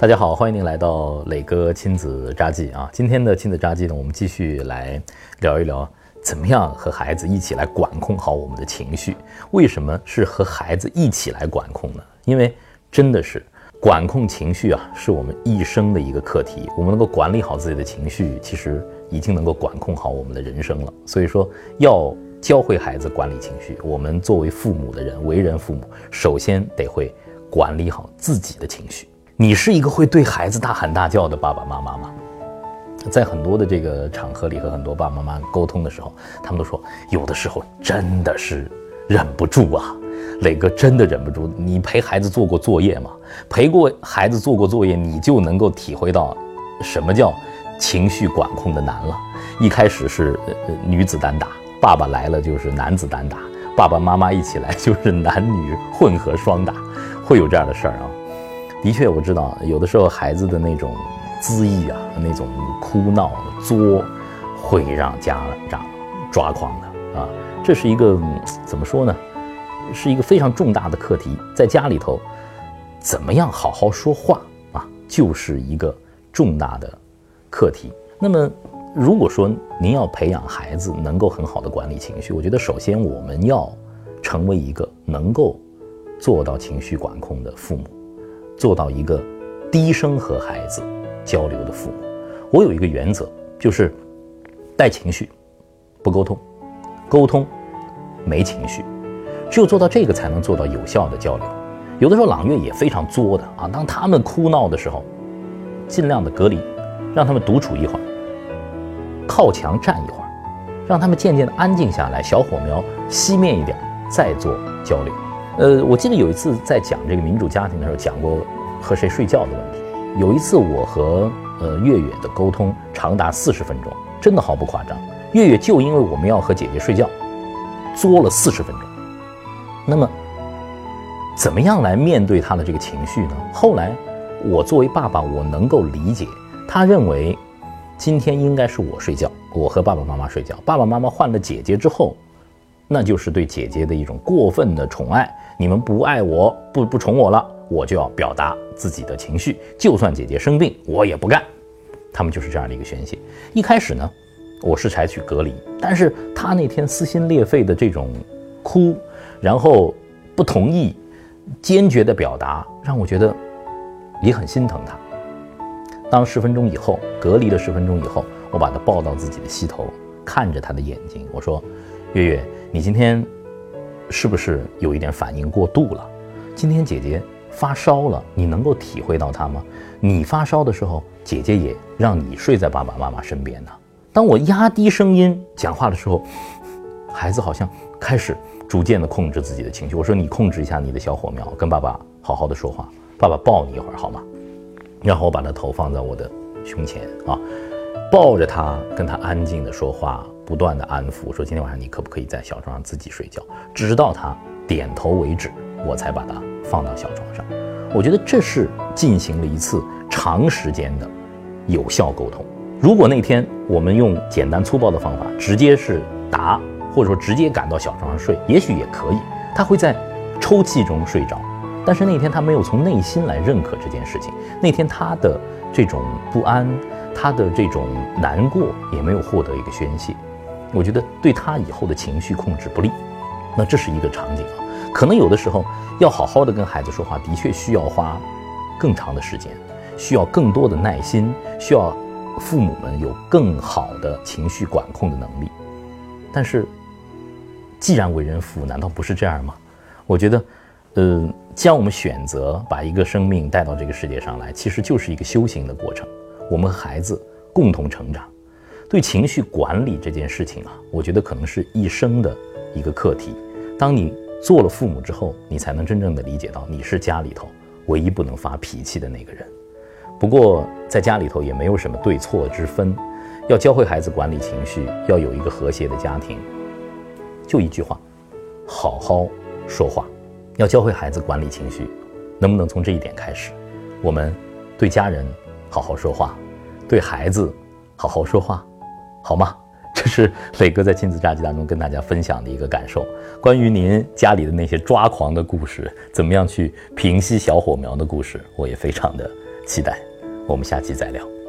大家好，欢迎您来到磊哥亲子札记啊！今天的亲子札记呢，我们继续来聊一聊，怎么样和孩子一起来管控好我们的情绪？为什么是和孩子一起来管控呢？因为真的是管控情绪啊，是我们一生的一个课题。我们能够管理好自己的情绪，其实已经能够管控好我们的人生了。所以说，要教会孩子管理情绪，我们作为父母的人，为人父母，首先得会管理好自己的情绪。你是一个会对孩子大喊大叫的爸爸妈妈吗？在很多的这个场合里和很多爸爸妈妈沟通的时候，他们都说，有的时候真的是忍不住啊，磊哥真的忍不住。你陪孩子做过作业吗？陪过孩子做过作业，你就能够体会到什么叫情绪管控的难了。一开始是呃女子单打，爸爸来了就是男子单打，爸爸妈妈一起来就是男女混合双打，会有这样的事儿啊。的确，我知道有的时候孩子的那种恣意啊，那种哭闹作，会让家长抓狂的啊。这是一个怎么说呢？是一个非常重大的课题。在家里头，怎么样好好说话啊，就是一个重大的课题。那么，如果说您要培养孩子能够很好的管理情绪，我觉得首先我们要成为一个能够做到情绪管控的父母。做到一个低声和孩子交流的父母，我有一个原则，就是带情绪，不沟通，沟通没情绪，只有做到这个，才能做到有效的交流。有的时候朗月也非常作的啊，当他们哭闹的时候，尽量的隔离，让他们独处一会儿，靠墙站一会儿，让他们渐渐的安静下来，小火苗熄灭一点，再做交流。呃，我记得有一次在讲这个民主家庭的时候，讲过和谁睡觉的问题。有一次我和呃月月的沟通长达四十分钟，真的毫不夸张。月月就因为我们要和姐姐睡觉，作了四十分钟。那么，怎么样来面对他的这个情绪呢？后来我作为爸爸，我能够理解他认为今天应该是我睡觉，我和爸爸妈妈睡觉。爸爸妈妈换了姐姐之后。那就是对姐姐的一种过分的宠爱。你们不爱我，不不宠我了，我就要表达自己的情绪。就算姐姐生病，我也不干。他们就是这样的一个宣泄。一开始呢，我是采取隔离，但是他那天撕心裂肺的这种哭，然后不同意，坚决的表达，让我觉得也很心疼他。当十分钟以后，隔离了十分钟以后，我把他抱到自己的膝头，看着他的眼睛，我说：“月月。”你今天是不是有一点反应过度了？今天姐姐发烧了，你能够体会到她吗？你发烧的时候，姐姐也让你睡在爸爸妈妈身边呢。当我压低声音讲话的时候，孩子好像开始逐渐的控制自己的情绪。我说你控制一下你的小火苗，跟爸爸好好的说话，爸爸抱你一会儿好吗？然后我把他头放在我的胸前啊，抱着他，跟他安静的说话。不断的安抚，说今天晚上你可不可以在小床上自己睡觉，直到他点头为止，我才把他放到小床上。我觉得这是进行了一次长时间的有效沟通。如果那天我们用简单粗暴的方法，直接是打，或者说直接赶到小床上睡，也许也可以，他会在抽泣中睡着。但是那天他没有从内心来认可这件事情，那天他的这种不安，他的这种难过也没有获得一个宣泄。我觉得对他以后的情绪控制不利，那这是一个场景啊。可能有的时候要好好的跟孩子说话，的确需要花更长的时间，需要更多的耐心，需要父母们有更好的情绪管控的能力。但是，既然为人父，难道不是这样吗？我觉得，呃，既然我们选择把一个生命带到这个世界上来，其实就是一个修行的过程，我们和孩子共同成长。对情绪管理这件事情啊，我觉得可能是一生的一个课题。当你做了父母之后，你才能真正的理解到你是家里头唯一不能发脾气的那个人。不过在家里头也没有什么对错之分，要教会孩子管理情绪，要有一个和谐的家庭，就一句话：好好说话。要教会孩子管理情绪，能不能从这一点开始？我们对家人好好说话，对孩子好好说话。好吗？这是磊哥在亲子炸鸡当中跟大家分享的一个感受。关于您家里的那些抓狂的故事，怎么样去平息小火苗的故事，我也非常的期待。我们下期再聊。